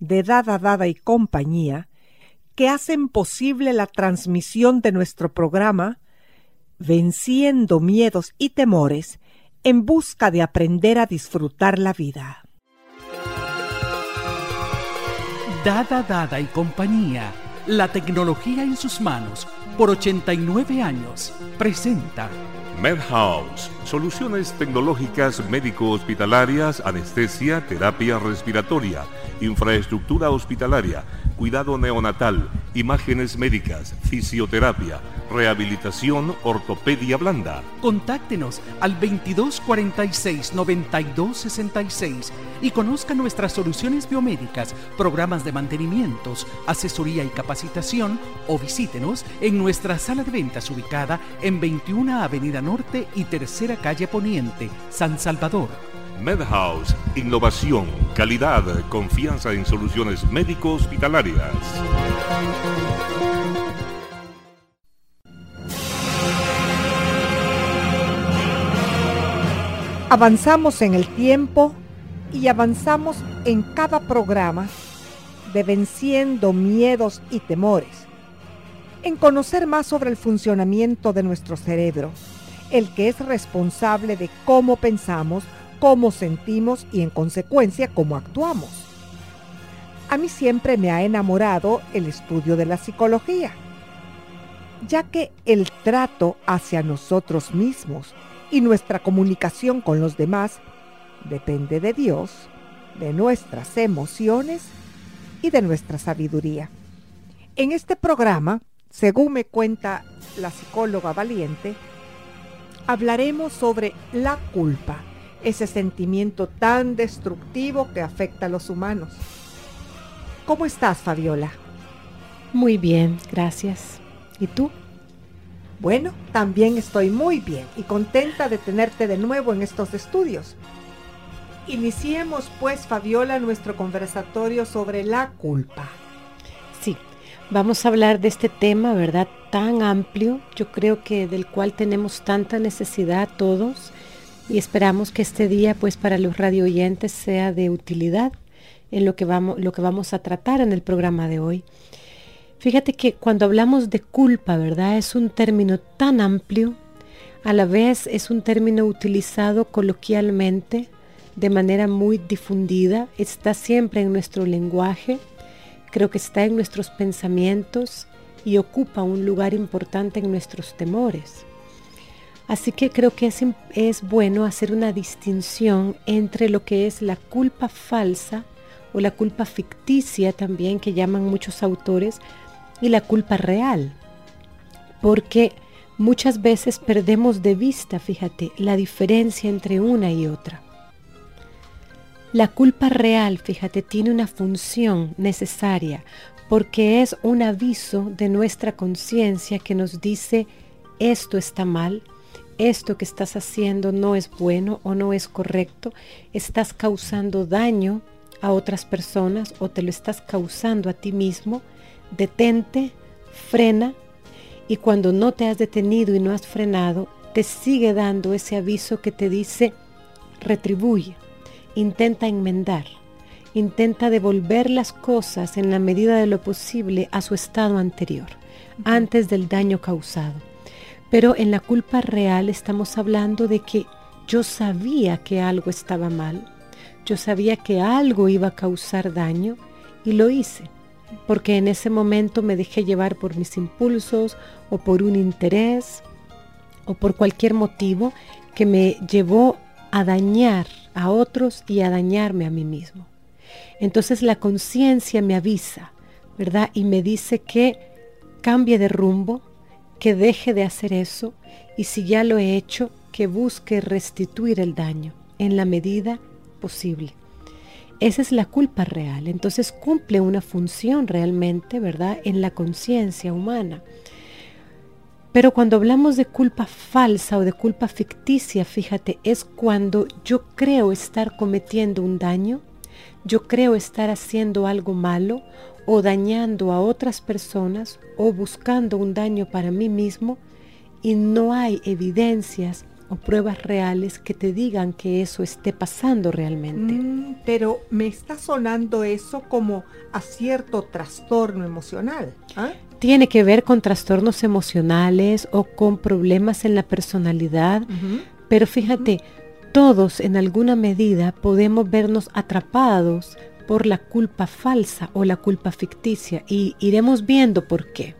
de Dada Dada y compañía que hacen posible la transmisión de nuestro programa Venciendo miedos y temores en busca de aprender a disfrutar la vida. Dada Dada y compañía, la tecnología en sus manos, por 89 años, presenta. MedHouse, soluciones tecnológicas médico-hospitalarias, anestesia, terapia respiratoria, infraestructura hospitalaria, cuidado neonatal, imágenes médicas, fisioterapia, rehabilitación, ortopedia blanda. Contáctenos al 2246 9266 y conozca nuestras soluciones biomédicas, programas de mantenimientos, asesoría y capacitación o visítenos en nuestra sala de ventas ubicada en 21 Avenida Norte y Tercera Calle Poniente, San Salvador. MedHouse, innovación, calidad, confianza en soluciones médico-hospitalarias. Avanzamos en el tiempo y avanzamos en cada programa de venciendo miedos y temores, en conocer más sobre el funcionamiento de nuestro cerebro, el que es responsable de cómo pensamos, cómo sentimos y en consecuencia cómo actuamos. A mí siempre me ha enamorado el estudio de la psicología, ya que el trato hacia nosotros mismos y nuestra comunicación con los demás depende de Dios, de nuestras emociones y de nuestra sabiduría. En este programa, según me cuenta la psicóloga valiente, hablaremos sobre la culpa, ese sentimiento tan destructivo que afecta a los humanos. ¿Cómo estás, Fabiola? Muy bien, gracias. ¿Y tú? Bueno, también estoy muy bien y contenta de tenerte de nuevo en estos estudios. Iniciemos pues, Fabiola, nuestro conversatorio sobre la culpa. Sí, vamos a hablar de este tema, ¿verdad? Tan amplio, yo creo que del cual tenemos tanta necesidad todos y esperamos que este día, pues para los radio oyentes, sea de utilidad en lo que vamos, lo que vamos a tratar en el programa de hoy. Fíjate que cuando hablamos de culpa, ¿verdad? Es un término tan amplio, a la vez es un término utilizado coloquialmente, de manera muy difundida, está siempre en nuestro lenguaje, creo que está en nuestros pensamientos y ocupa un lugar importante en nuestros temores. Así que creo que es, bueno hacer una distinción entre lo que es la culpa falsa o la culpa ficticia también que llaman muchos autores, y la culpa real. Porque muchas veces perdemos de vista, fíjate, la diferencia entre una y otra. La culpa real, fíjate, tiene una función necesaria porque es un aviso de nuestra conciencia que nos dice esto está mal, esto que estás haciendo no es bueno o no es correcto, estás causando daño a otras personas o te lo estás causando a ti mismo detente, frena y cuando no te has detenido y no has frenado, te sigue dando ese aviso que te dice, retribuye, intenta enmendar, intenta devolver las cosas en la medida de lo posible a su estado anterior, antes del daño causado. Pero en la culpa real estamos hablando de que yo sabía que algo estaba mal, yo sabía que algo iba a causar daño y lo hice, porque en ese momento me dejé llevar por mis impulsos o por un interés o por cualquier motivo que me llevó a dañar a otros y a dañarme a mí mismo. Entonces la conciencia me avisa, ¿verdad? Y me dice que cambie de rumbo, que deje de hacer eso y si ya lo he hecho, que busque restituir el daño en la medida posible. Esa es la culpa real. Entonces cumple una función realmente, ¿verdad? En la conciencia humana. Pero cuando hablamos de culpa falsa o de culpa ficticia, fíjate, es cuando yo creo estar cometiendo un daño, yo creo estar haciendo algo malo o dañando a otras personas o buscando un daño para mí mismo y no hay evidencias o pruebas reales que te digan que eso esté pasando realmente. Mm, pero me está sonando eso como a cierto trastorno emocional. ¿ah? Tiene que ver con trastornos emocionales o con problemas en la personalidad, pero fíjate, todos en alguna medida podemos vernos atrapados por la culpa falsa o la culpa ficticia y iremos viendo por qué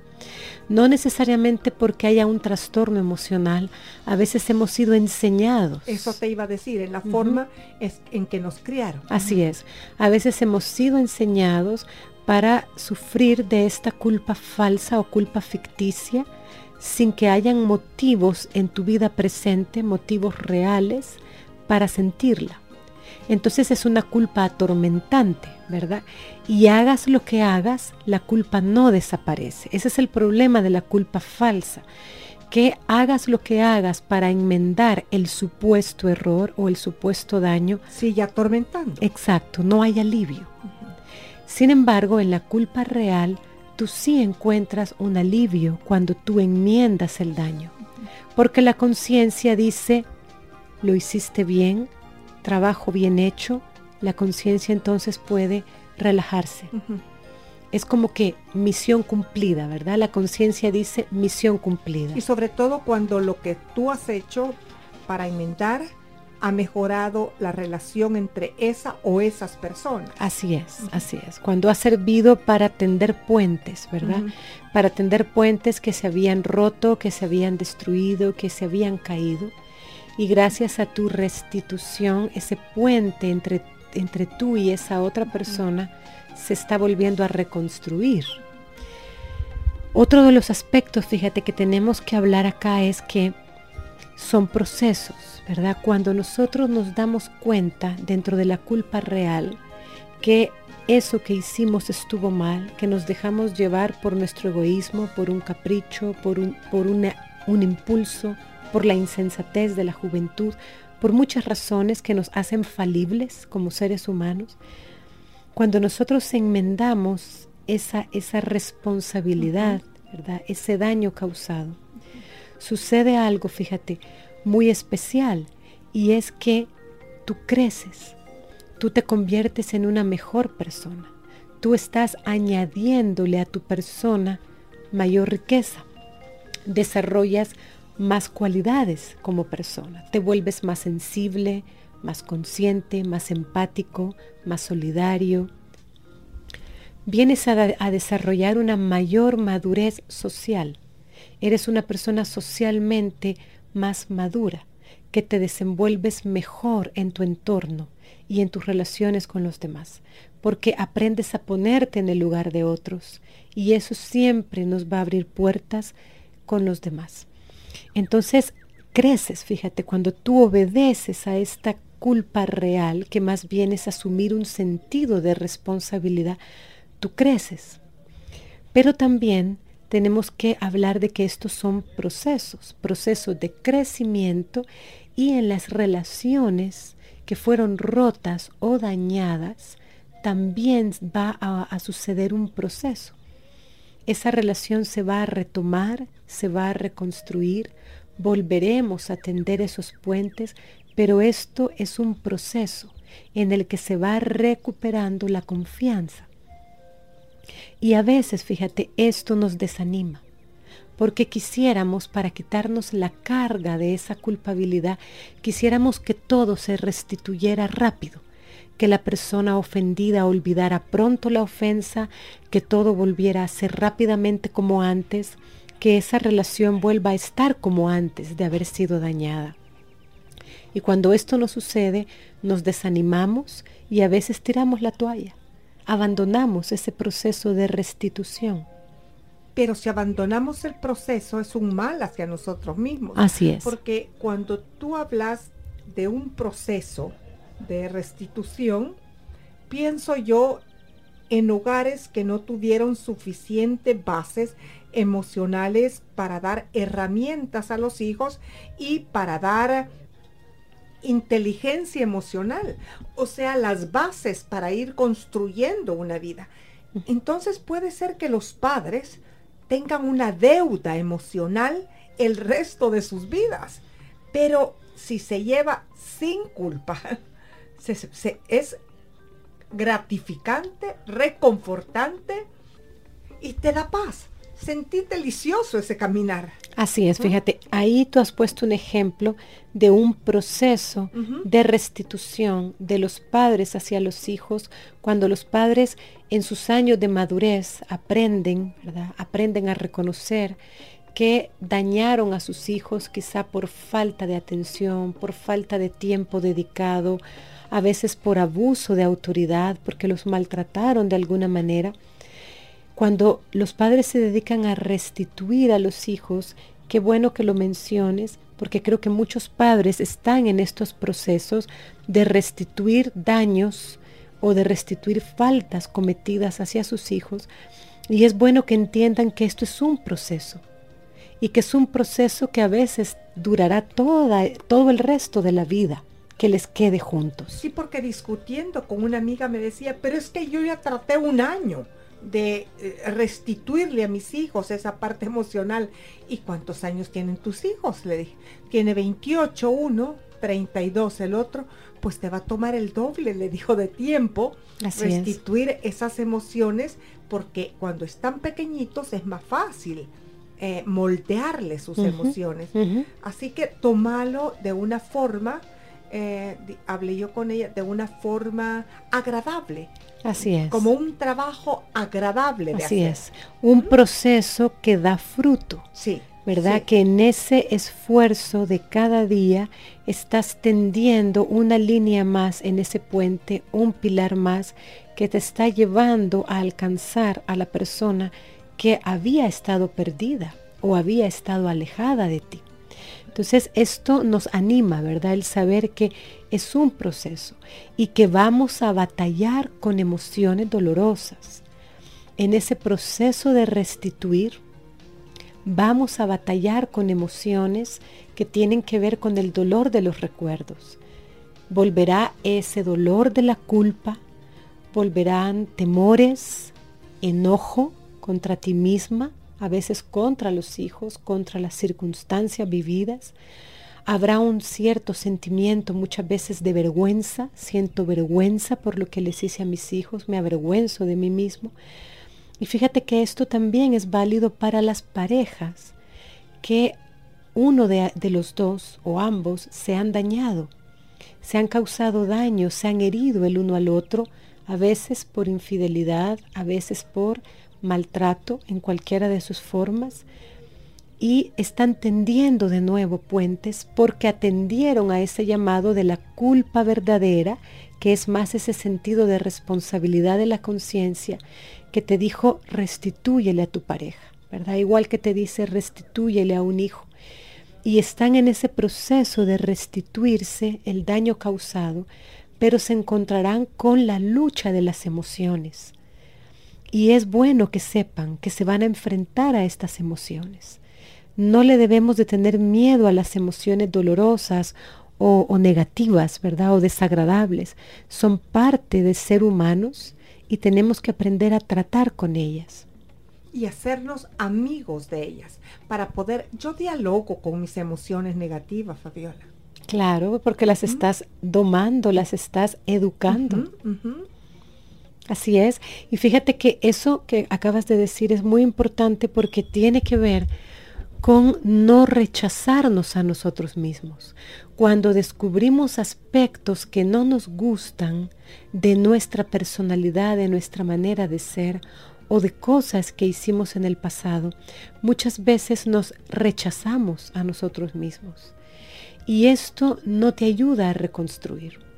no necesariamente porque haya un trastorno emocional, a veces hemos sido enseñados. Eso te iba a decir, en la forma es en que nos criaron. Así es, a veces hemos sido enseñados para sufrir de esta culpa falsa o culpa ficticia sin que hayan motivos en tu vida presente, motivos reales para sentirla. Entonces es una culpa atormentante, ¿verdad? Y hagas lo que hagas, la culpa no desaparece. Ese es el problema de la culpa falsa. Que hagas lo que hagas para enmendar el supuesto error o el supuesto daño. Sigue atormentando. Exacto, no hay alivio. Sin embargo, en la culpa real, tú sí encuentras un alivio cuando tú enmiendas el daño. Porque la conciencia dice, lo hiciste bien, trabajo bien hecho, la conciencia entonces puede relajarse. Es como que misión cumplida, ¿verdad? La conciencia dice misión cumplida. Y sobre todo cuando lo que tú has hecho para enmendar ha mejorado la relación entre esa o esas personas. Así es, así es. Cuando ha servido para tender puentes, ¿verdad? Para tender puentes que se habían roto, que se habían destruido, que se habían caído y gracias a tu restitución, ese puente entre, entre tú y esa otra persona se está volviendo a reconstruir. Otro de los aspectos, fíjate, que tenemos que hablar acá es que son procesos, ¿verdad? Cuando nosotros nos damos cuenta dentro de la culpa real que eso que hicimos estuvo mal, que nos dejamos llevar por nuestro egoísmo, por un capricho, por un, por un impulso, por la insensatez de la juventud, por muchas razones que nos hacen falibles como seres humanos, cuando nosotros enmendamos esa, esa responsabilidad, ¿verdad? ese daño causado, sucede algo, fíjate, muy especial, y es que tú creces, tú te conviertes en una mejor persona, tú estás añadiéndole a tu persona mayor riqueza, desarrollas más cualidades como persona. Te vuelves más sensible, más consciente, más empático, más solidario. Vienes a, desarrollar una mayor madurez social. Eres una persona socialmente más madura, que te desenvuelves mejor en tu entorno y en tus relaciones con los demás, porque aprendes a ponerte en el lugar de otros y eso siempre nos va a abrir puertas con los demás. Entonces creces, fíjate, cuando tú obedeces a esta culpa real, que más bien es asumir un sentido de responsabilidad, tú creces. Pero también tenemos que hablar de que estos son procesos, procesos de crecimiento y en las relaciones que fueron rotas o dañadas, también va a, suceder un proceso esa relación se va a retomar, se va a reconstruir, volveremos a tender esos puentes, pero esto es un proceso en el que se va recuperando la confianza. Y a veces, fíjate, esto nos desanima, porque quisiéramos, para quitarnos la carga de esa culpabilidad, quisiéramos que todo se restituyera rápido, que la persona ofendida olvidara pronto la ofensa, que todo volviera a ser rápidamente como antes, que esa relación vuelva a estar como antes de haber sido dañada. Y cuando esto no sucede, nos desanimamos y a veces tiramos la toalla, abandonamos ese proceso de restitución. Pero si abandonamos el proceso es un mal hacia nosotros mismos. Así es. Porque cuando tú hablas de un proceso de restitución, pienso yo en hogares que no tuvieron suficientes bases emocionales para dar herramientas a los hijos y para dar inteligencia emocional, o sea, las bases para ir construyendo una vida. Entonces puede ser que los padres tengan una deuda emocional el resto de sus vidas, pero si se lleva sin culpa, es gratificante, reconfortante y te da paz sentí delicioso ese caminar. Así es, fíjate, ahí tú has puesto un ejemplo de un proceso de restitución de los padres hacia los hijos, cuando los padres en sus años de madurez aprenden, ¿verdad? Aprenden a reconocer que dañaron a sus hijos quizá por falta de atención, por falta de tiempo dedicado, a veces por abuso de autoridad, porque los maltrataron de alguna manera cuando los padres se dedican a restituir a los hijos, qué bueno que lo menciones, porque creo que muchos padres están en estos procesos de restituir daños o de restituir faltas cometidas hacia sus hijos. Y es bueno que entiendan que esto es un proceso y que es un proceso que a veces durará todo el resto de la vida que les quede juntos. Sí, porque discutiendo con una amiga me decía, pero es que yo ya traté un año de eh, restituirle a mis hijos esa parte emocional. ¿Y cuántos años tienen tus hijos? Le dije, tiene 28 uno, 32 el otro, pues te va a tomar el doble, le dijo, de tiempo restituir esas emociones, porque cuando están pequeñitos es más fácil eh, moldearle sus emociones. Así que tomalo de una forma, eh, hablé yo con ella, de una forma agradable. Así es. Como un trabajo agradable de Así es. Un proceso que da fruto. Sí. ¿Verdad? Que en ese esfuerzo de cada día estás tendiendo una línea más en ese puente, un pilar más que te está llevando a alcanzar a la persona que había estado perdida o había estado alejada de ti. Entonces esto nos anima, ¿verdad? El saber que es un proceso y que vamos a batallar con emociones dolorosas. En ese proceso de restituir, vamos a batallar con emociones que tienen que ver con el dolor de los recuerdos. Volverá ese dolor de la culpa, volverán temores, enojo contra ti misma, a veces contra los hijos, contra las circunstancias vividas. Habrá un cierto sentimiento muchas veces de vergüenza, siento vergüenza por lo que les hice a mis hijos, me avergüenzo de mí mismo. Y fíjate que esto también es válido para las parejas, que uno de, de los dos o ambos se han dañado, se han causado daño, se han herido el uno al otro, a veces por infidelidad, a veces por maltrato en cualquiera de sus formas y están tendiendo de nuevo puentes porque atendieron a ese llamado de la culpa verdadera, que es más ese sentido de responsabilidad de la conciencia que te dijo restitúyele a tu pareja, ¿verdad? Igual que te dice restitúyele a un hijo. Y están en ese proceso de restituirse el daño causado, pero se encontrarán con la lucha de las emociones y es bueno que sepan que se van a enfrentar a estas emociones. No le debemos de tener miedo a las emociones dolorosas o, negativas, ¿verdad? O desagradables. Son parte de ser humanos y tenemos que aprender a tratar con ellas. Y hacernos amigos de ellas para poder... Yo dialogo con mis emociones negativas, Fabiola. Claro, porque las estás domando, las estás educando. Así es. Y fíjate que eso que acabas de decir es muy importante porque tiene que ver con no rechazarnos a nosotros mismos. Cuando descubrimos aspectos que no nos gustan de nuestra personalidad, de nuestra manera de ser o de cosas que hicimos en el pasado, muchas veces nos rechazamos a nosotros mismos. Y esto no te ayuda a reconstruir.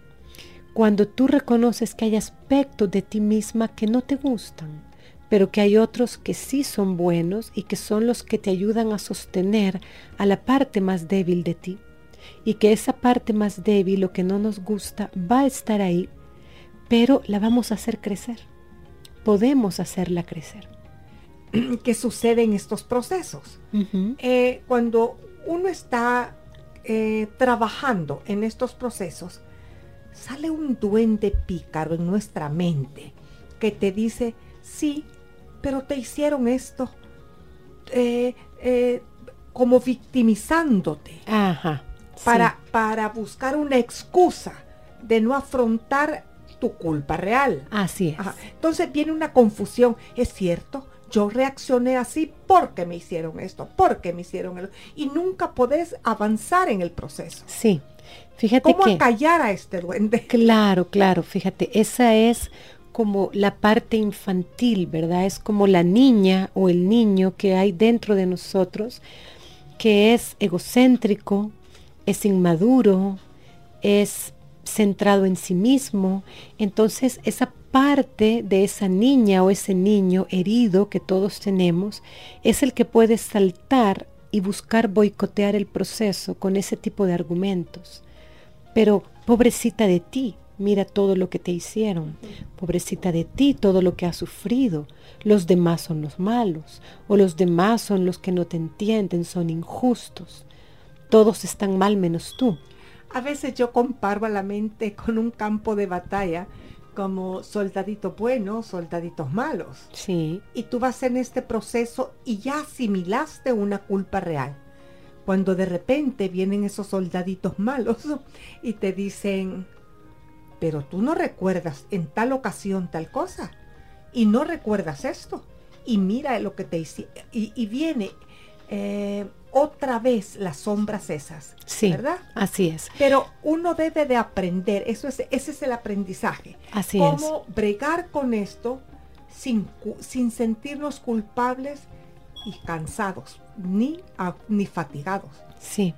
Cuando tú reconoces que hay aspectos de ti misma que no te gustan, pero que hay otros que sí son buenos y que son los que te ayudan a sostener a la parte más débil de ti. Y que esa parte más débil, lo que no nos gusta, va a estar ahí, pero la vamos a hacer crecer. Podemos hacerla crecer. ¿Qué sucede en estos procesos? Eh, cuando uno está eh, trabajando en estos procesos, sale un duende pícaro en nuestra mente que te dice, sí, pero te hicieron esto eh, eh, como victimizándote. Para, para buscar una excusa de no afrontar tu culpa real. Así es. Entonces viene una confusión. Es cierto, yo reaccioné así porque me hicieron esto, porque me hicieron esto. Y nunca podés avanzar en el proceso. Sí. Fíjate ¿Cómo acallar a este duende? Claro, claro. Fíjate, esa es como la parte infantil, ¿verdad? Es como la niña o el niño que hay dentro de nosotros, que es egocéntrico, es inmaduro, es centrado en sí mismo. Entonces esa parte de esa niña o ese niño herido que todos tenemos es el que puede saltar y buscar boicotear el proceso con ese tipo de argumentos. Pero pobrecita de ti, mira todo lo que te hicieron. Pobrecita de ti, todo lo que has sufrido. Los demás son los malos, o los demás son los que no te entienden, son injustos. Todos están mal menos tú. A veces yo comparo a la mente con un campo de batalla como soldaditos buenos, soldaditos malos. Sí. Y tú vas en este proceso y ya asimilaste una culpa real. Cuando de repente vienen esos soldaditos malos y te dicen, pero tú no recuerdas en tal ocasión tal cosa y no recuerdas esto y mira lo que te hicieron y, viene eh, otra vez las sombras esas, sí, ¿verdad? Así es. Pero uno debe de aprender, eso es, ese es el aprendizaje. Así Cómo bregar con esto sin, sin sentirnos culpables y cansados, ni, ni fatigados. Sí,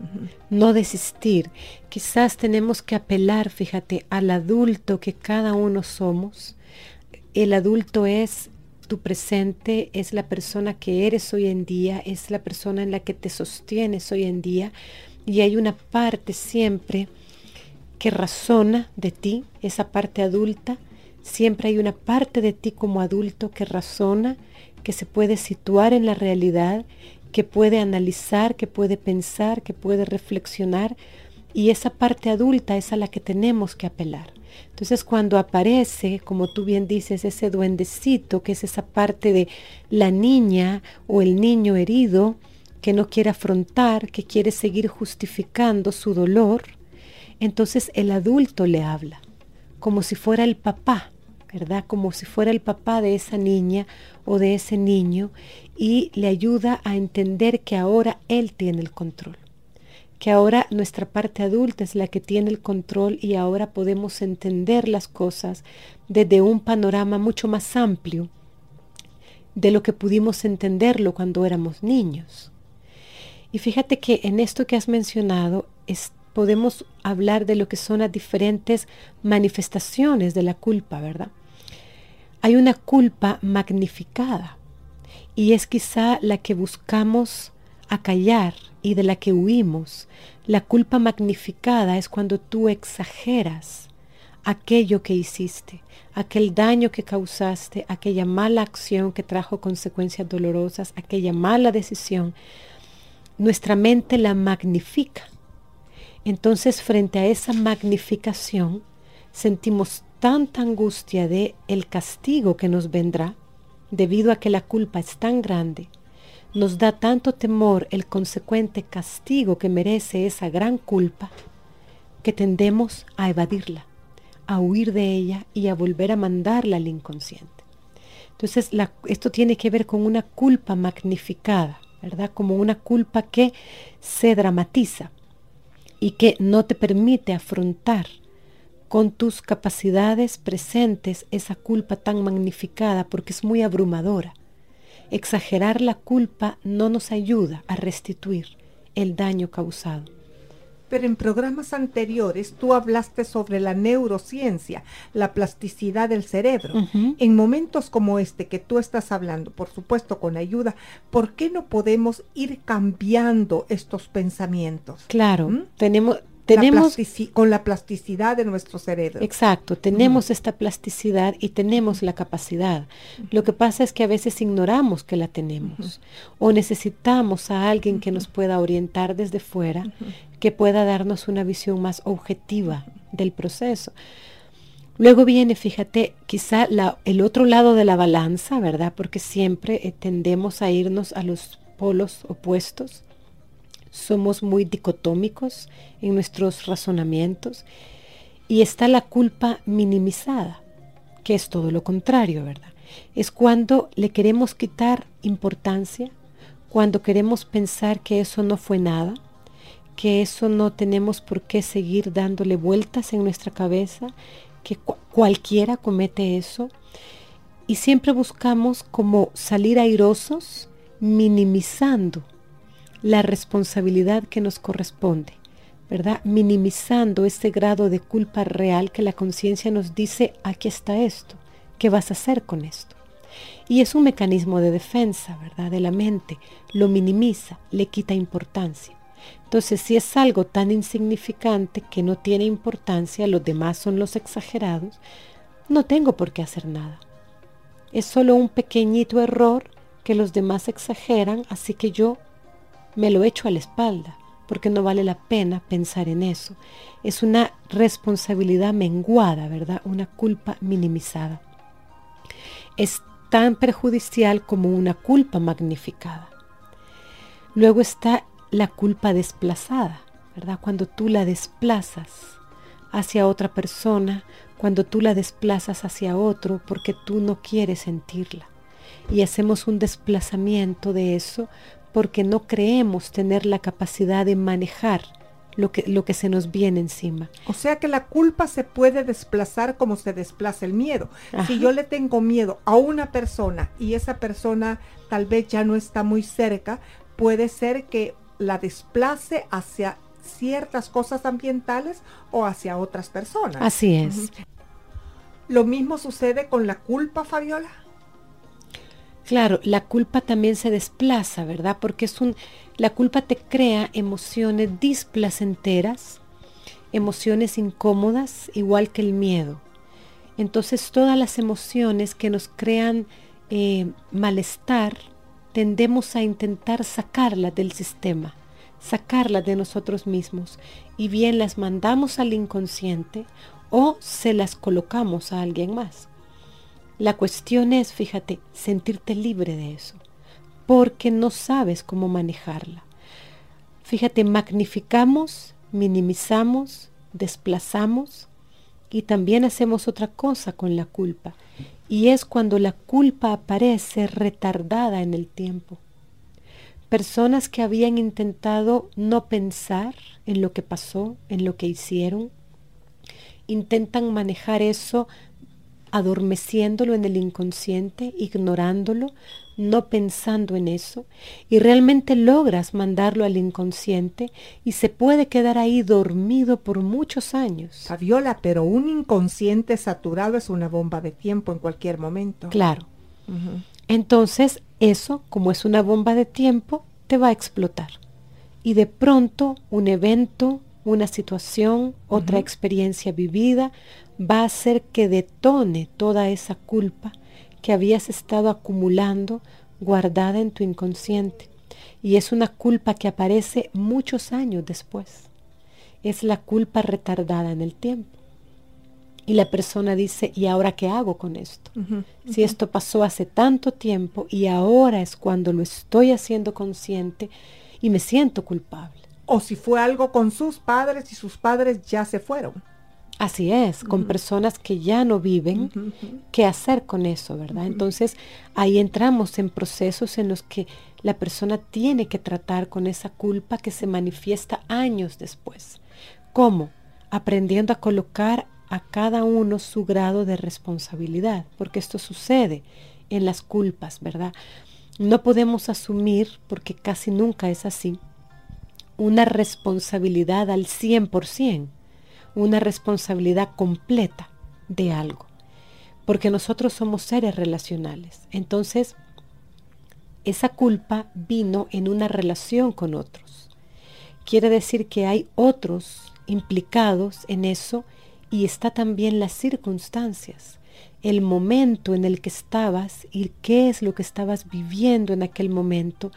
no desistir. Quizás tenemos que apelar, fíjate, al adulto que cada uno somos. El adulto es tu presente, es la persona que eres hoy en día, es la persona en la que te sostienes hoy en día. Y hay una parte siempre que razona de ti, esa parte adulta. Siempre hay una parte de ti como adulto que razona, que se puede situar en la realidad que puede analizar, que puede pensar, que puede reflexionar y esa parte adulta es a la que tenemos que apelar. Entonces cuando aparece, como tú bien dices, ese duendecito, que es esa parte de la niña o el niño herido, que no quiere afrontar, que quiere seguir justificando su dolor, entonces el adulto le habla, como si fuera el papá, ¿verdad? Como si fuera el papá de esa niña o de ese niño y le ayuda a entender que ahora él tiene el control, que ahora nuestra parte adulta es la que tiene el control y ahora podemos entender las cosas desde un panorama mucho más amplio de lo que pudimos entenderlo cuando éramos niños. Y fíjate que en esto que has mencionado podemos hablar de lo que son las diferentes manifestaciones de la culpa, ¿verdad? hay una culpa magnificada y es quizá la que buscamos acallar y de la que huimos. La culpa magnificada es cuando tú exageras aquello que hiciste, aquel daño que causaste, aquella mala acción que trajo consecuencias dolorosas, aquella mala decisión. Nuestra mente la magnifica. Entonces, frente a esa magnificación, sentimos tanta angustia de el castigo que nos vendrá, debido a que la culpa es tan grande, nos da tanto temor el consecuente castigo que merece esa gran culpa, que tendemos a evadirla, a huir de ella y a volver a mandarla al inconsciente. Entonces, esto tiene que ver con una culpa magnificada, ¿verdad? Como una culpa que se dramatiza y que no te permite afrontar con tus capacidades presentes esa culpa tan magnificada porque es muy abrumadora. Exagerar la culpa no nos ayuda a restituir el daño causado. Pero en programas anteriores tú hablaste sobre la neurociencia, la plasticidad del cerebro. En momentos como este que tú estás hablando, por supuesto con ayuda, ¿por qué no podemos ir cambiando estos pensamientos? Claro, ¿Mm? tenemos tenemos con la plasticidad de nuestro cerebro. Exacto, tenemos esta plasticidad y tenemos la capacidad. Lo que pasa es que a veces ignoramos que la tenemos o necesitamos a alguien que nos pueda orientar desde fuera, que pueda darnos una visión más objetiva del proceso. Luego viene, fíjate, quizá el otro lado de la balanza, ¿verdad? Porque siempre eh, tendemos a irnos a los polos opuestos somos muy dicotómicos en nuestros razonamientos y está la culpa minimizada, que es todo lo contrario, ¿verdad? Es cuando le queremos quitar importancia, cuando queremos pensar que eso no fue nada, que eso no tenemos por qué seguir dándole vueltas en nuestra cabeza, que cualquiera comete eso. Y siempre buscamos como salir airosos, minimizando la responsabilidad que nos corresponde, ¿verdad? Minimizando ese grado de culpa real que la conciencia nos dice, aquí está esto, ¿qué vas a hacer con esto? Y es un mecanismo de defensa, ¿verdad? De la mente, lo minimiza, le quita importancia. Entonces, si es algo tan insignificante que no tiene importancia, los demás son los exagerados, no tengo por qué hacer nada. Es solo un pequeñito error que los demás exageran, así que yo me lo echo a la espalda, porque no vale la pena pensar en eso. Es una responsabilidad menguada, ¿verdad? Una culpa minimizada. Es tan perjudicial como una culpa magnificada. Luego está la culpa desplazada, ¿verdad? Cuando tú la desplazas hacia otra persona, cuando tú la desplazas hacia otro porque tú no quieres sentirla. Y hacemos un desplazamiento de eso porque no creemos tener la capacidad de manejar lo que, lo que se nos viene encima. O sea que la culpa se puede desplazar como se desplaza el miedo. Si yo le tengo miedo a una persona y esa persona tal vez ya no está muy cerca, puede ser que la desplace hacia ciertas cosas ambientales o hacia otras personas. Así es. Lo mismo sucede con la culpa, Fabiola. Claro, la culpa también se desplaza, ¿verdad? Porque es un, la culpa te crea emociones displacenteras, emociones incómodas, igual que el miedo. Entonces todas las emociones que nos crean eh, malestar, tendemos a intentar sacarlas del sistema, sacarlas de nosotros mismos, y bien las mandamos al inconsciente o se las colocamos a alguien más. La cuestión es, fíjate, sentirte libre de eso, porque no sabes cómo manejarla. Fíjate, magnificamos, minimizamos, desplazamos y también hacemos otra cosa con la culpa, y es cuando la culpa aparece retardada en el tiempo. Personas que habían intentado no pensar en lo que pasó, en lo que hicieron, intentan manejar eso adormeciéndolo en el inconsciente, ignorándolo, no pensando en eso, y realmente logras mandarlo al inconsciente y se puede quedar ahí dormido por muchos años. Fabiola, pero un inconsciente saturado es una bomba de tiempo en cualquier momento. Claro. Entonces, eso, como es una bomba de tiempo, te va a explotar. Y de pronto, un evento, una situación, otra experiencia vivida, va a hacer que detone toda esa culpa que habías estado acumulando guardada en tu inconsciente. Y es una culpa que aparece muchos años después. Es la culpa retardada en el tiempo. Y la persona dice, ¿y ahora qué hago con esto? Si esto pasó hace tanto tiempo y ahora es cuando lo estoy haciendo consciente y me siento culpable. O si fue algo con sus padres y sus padres ya se fueron. Así es, con personas que ya no viven, ¿qué hacer con eso, verdad? Entonces ahí entramos en procesos en los que la persona tiene que tratar con esa culpa que se manifiesta años después. ¿Cómo? Aprendiendo a colocar a cada uno su grado de responsabilidad, porque esto sucede en las culpas, ¿verdad? No podemos asumir, porque casi nunca es así, una responsabilidad al 100%, una responsabilidad completa de algo, porque nosotros somos seres relacionales. Entonces, esa culpa vino en una relación con otros. Quiere decir que hay otros implicados en eso y está también las circunstancias, el momento en el que estabas y qué es lo que estabas viviendo en aquel momento,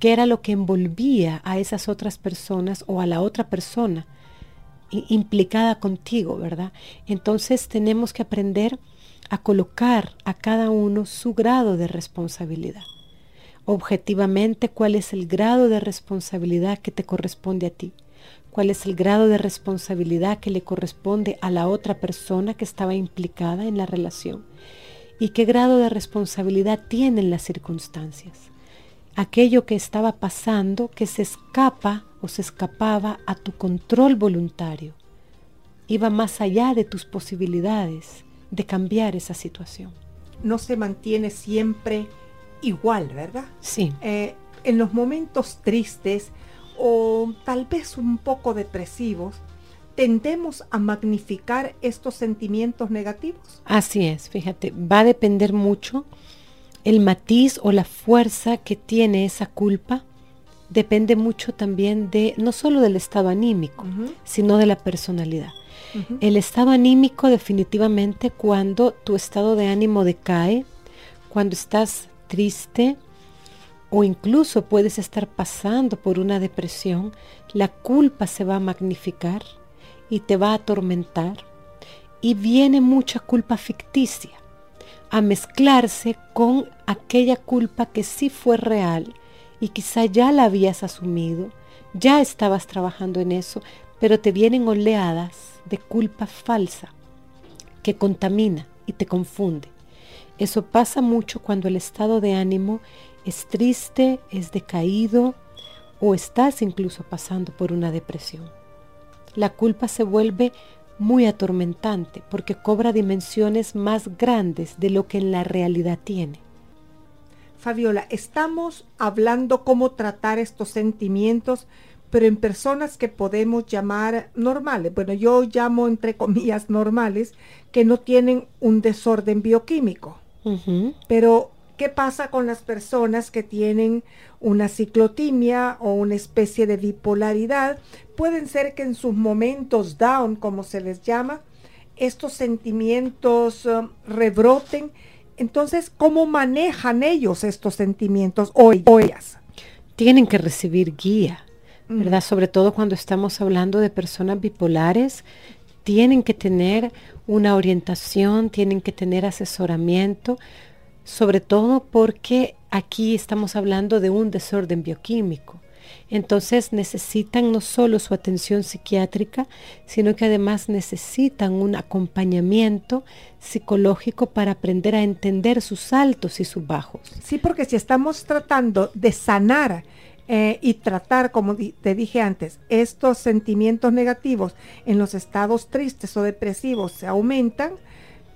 qué era lo que envolvía a esas otras personas o a la otra persona implicada contigo, ¿verdad? Entonces tenemos que aprender a colocar a cada uno su grado de responsabilidad. Objetivamente, cuál es el grado de responsabilidad que te corresponde a ti cuál es el grado de responsabilidad que le corresponde a la otra persona que estaba implicada en la relación y qué grado de responsabilidad tienen las circunstancias. Aquello que estaba pasando que se escapa o se escapaba a tu control voluntario. Iba más allá de tus posibilidades de cambiar esa situación. No se mantiene siempre igual, ¿verdad? Sí. Eh, en los momentos tristes, o tal vez un poco depresivos, tendemos a magnificar estos sentimientos negativos. Así es, fíjate, va a depender mucho el matiz o la fuerza que tiene esa culpa. Depende mucho también de, no solo del estado anímico, sino de la personalidad. El estado anímico definitivamente cuando tu estado de ánimo decae, cuando estás triste, o incluso puedes estar pasando por una depresión, la culpa se va a magnificar y te va a atormentar y viene mucha culpa ficticia a mezclarse con aquella culpa que sí fue real y quizá ya la habías asumido, ya estabas trabajando en eso, pero te vienen oleadas de culpa falsa que contamina y te confunde. Eso pasa mucho cuando el estado de ánimo es triste, es decaído o estás incluso pasando por una depresión. La culpa se vuelve muy atormentante porque cobra dimensiones más grandes de lo que en la realidad tiene. Fabiola, estamos hablando cómo tratar estos sentimientos, pero en personas que podemos llamar normales. Bueno, yo llamo entre comillas normales, que no tienen un desorden bioquímico. Pero ¿Qué pasa con las personas que tienen una ciclotimia o una especie de bipolaridad? Pueden ser que en sus momentos down, como se les llama, estos sentimientos um, rebroten. Entonces, ¿cómo manejan ellos estos sentimientos o, ellas? Tienen que recibir guía, ¿verdad? Sobre todo cuando estamos hablando de personas bipolares, tienen que tener una orientación, tienen que tener asesoramiento sobre todo porque aquí estamos hablando de un desorden bioquímico. Entonces necesitan no solo su atención psiquiátrica, sino que además necesitan un acompañamiento psicológico para aprender a entender sus altos y sus bajos. Sí, porque si estamos tratando de sanar eh, y tratar, como te dije antes, estos sentimientos negativos en los estados tristes o depresivos se aumentan,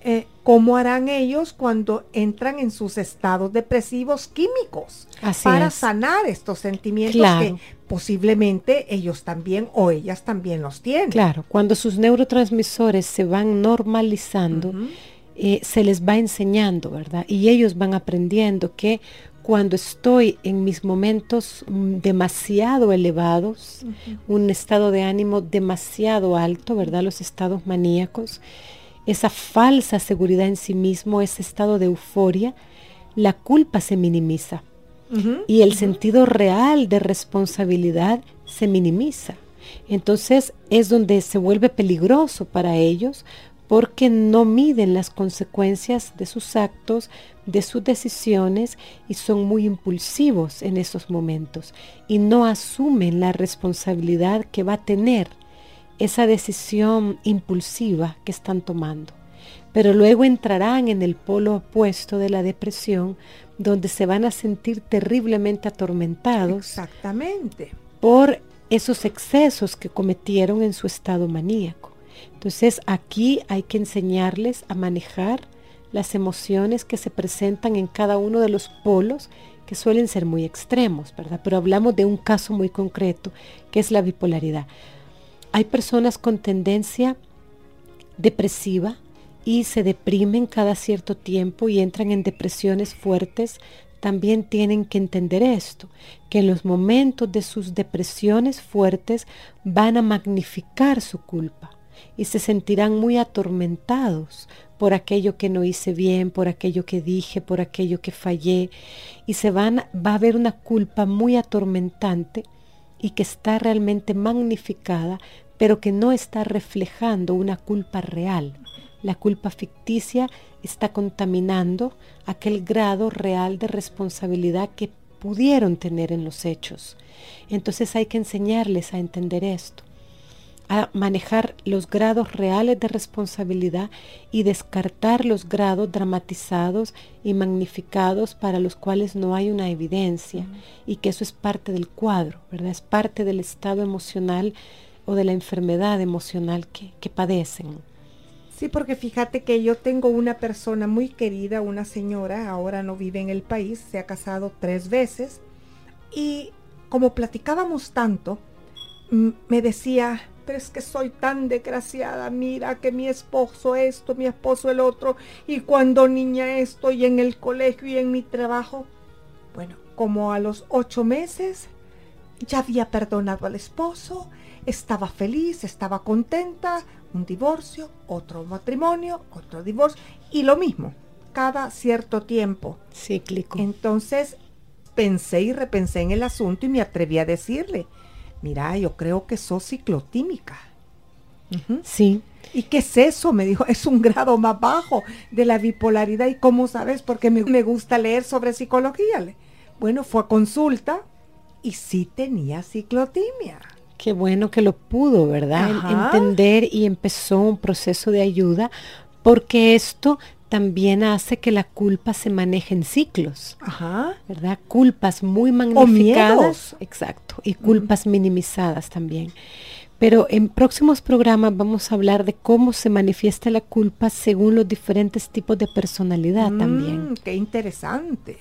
eh, cómo harán ellos cuando entran en sus estados depresivos químicos para sanar estos sentimientos que posiblemente ellos también o ellas también los tienen. Claro, cuando sus neurotransmisores se van normalizando, eh, se les va enseñando, ¿verdad? Y ellos van aprendiendo que cuando estoy en mis momentos mm, demasiado elevados, un estado de ánimo demasiado alto, ¿verdad? Los estados maníacos, esa falsa seguridad en sí mismo, ese estado de euforia, la culpa se minimiza y el sentido real de responsabilidad se minimiza. Entonces es donde se vuelve peligroso para ellos porque no miden las consecuencias de sus actos, de sus decisiones y son muy impulsivos en esos momentos y no asumen la responsabilidad que va a tener esa decisión impulsiva que están tomando. Pero luego entrarán en el polo opuesto de la depresión, donde se van a sentir terriblemente atormentados. Exactamente. Por esos excesos que cometieron en su estado maníaco. Entonces aquí hay que enseñarles a manejar las emociones que se presentan en cada uno de los polos que suelen ser muy extremos, ¿verdad? Pero hablamos de un caso muy concreto, que es la bipolaridad. Hay personas con tendencia depresiva y se deprimen cada cierto tiempo y entran en depresiones fuertes. También tienen que entender esto, que en los momentos de sus depresiones fuertes van a magnificar su culpa y se sentirán muy atormentados por aquello que no hice bien, por aquello que dije, por aquello que fallé, y se van, va a haber una culpa muy atormentante y que está realmente magnificada, pero que no está reflejando una culpa real. La culpa ficticia está contaminando aquel grado real de responsabilidad que pudieron tener en los hechos. Entonces hay que enseñarles a entender esto a manejar los grados reales de responsabilidad y descartar los grados dramatizados y magnificados para los cuales no hay una evidencia y que eso es parte del cuadro, ¿verdad? Es parte del estado emocional o de la enfermedad emocional que, que padecen. Sí, porque fíjate que yo tengo una persona muy querida, una señora, ahora no vive en el país, se ha casado tres veces y como platicábamos tanto, me decía, pero es que soy tan desgraciada, mira que mi esposo esto, mi esposo el otro, y cuando niña esto, y en el colegio y en mi trabajo. Bueno, como a los ocho meses ya había perdonado al esposo, estaba feliz, estaba contenta, un divorcio, otro matrimonio, otro divorcio, y lo mismo, cada cierto tiempo. Cíclico. Entonces pensé y repensé en el asunto y me atreví a decirle, mira, yo creo que sos ciclotímica. Sí. ¿Y qué es eso? Me dijo, es un grado más bajo de la bipolaridad. ¿Y cómo sabes? Porque me, me gusta leer sobre psicología. Bueno, fue a consulta y sí tenía ciclotimia. Qué bueno que lo pudo, ¿verdad? Entender y empezó un proceso de ayuda porque esto también hace que la culpa se maneje en ciclos. Ajá. ¿Verdad? Culpas muy magnificadas. exacto. Y culpas minimizadas también. Pero en próximos programas vamos a hablar de cómo se manifiesta la culpa según los diferentes tipos de personalidad mm, también. Qué interesante.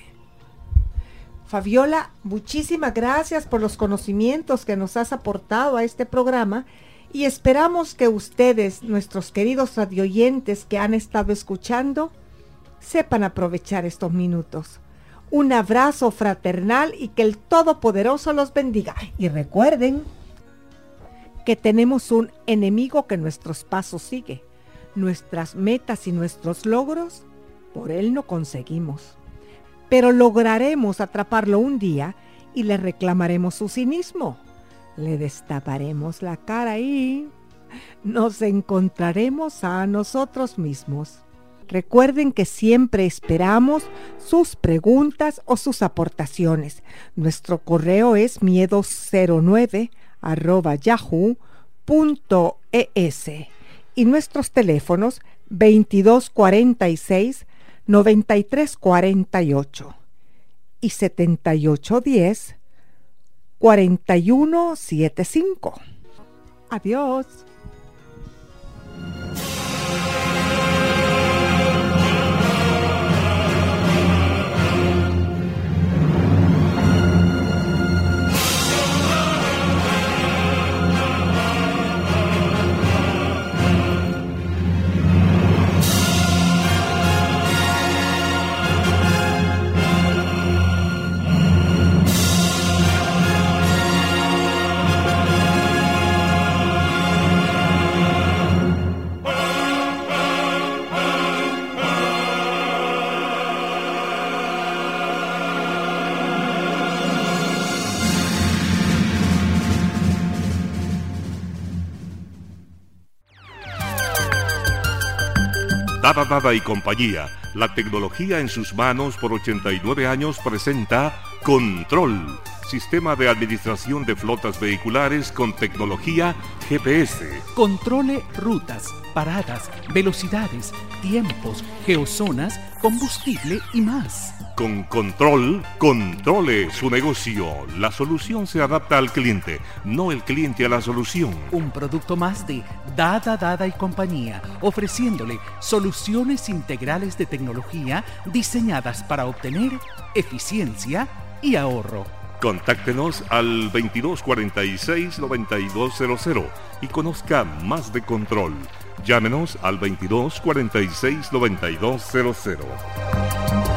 Fabiola, muchísimas gracias por los conocimientos que nos has aportado a este programa y esperamos que ustedes, nuestros queridos radioyentes que han estado escuchando, sepan aprovechar estos minutos. Un abrazo fraternal y que el Todopoderoso los bendiga. Y recuerden que tenemos un enemigo que nuestros pasos sigue. Nuestras metas y nuestros logros, por él no conseguimos. Pero lograremos atraparlo un día y le reclamaremos su cinismo le destaparemos la cara y nos encontraremos a nosotros mismos. Recuerden que siempre esperamos sus preguntas o sus aportaciones. Nuestro correo es miedo09 yahoo.es y nuestros teléfonos 2246 9348 y 7810 4175. Adiós. Dada y compañía, la tecnología en sus manos por 89 años presenta Control, sistema de administración de flotas vehiculares con tecnología GPS. Controle rutas, paradas, velocidades, tiempos, geozonas, combustible y más. Con control, controle su negocio. La solución se adapta al cliente, no el cliente a la solución. Un producto más de Dada Dada y compañía, ofreciéndole soluciones integrales de tecnología diseñadas para obtener eficiencia y ahorro. Contáctenos al 2246-9200 y conozca más de control. Llámenos al 2246-9200.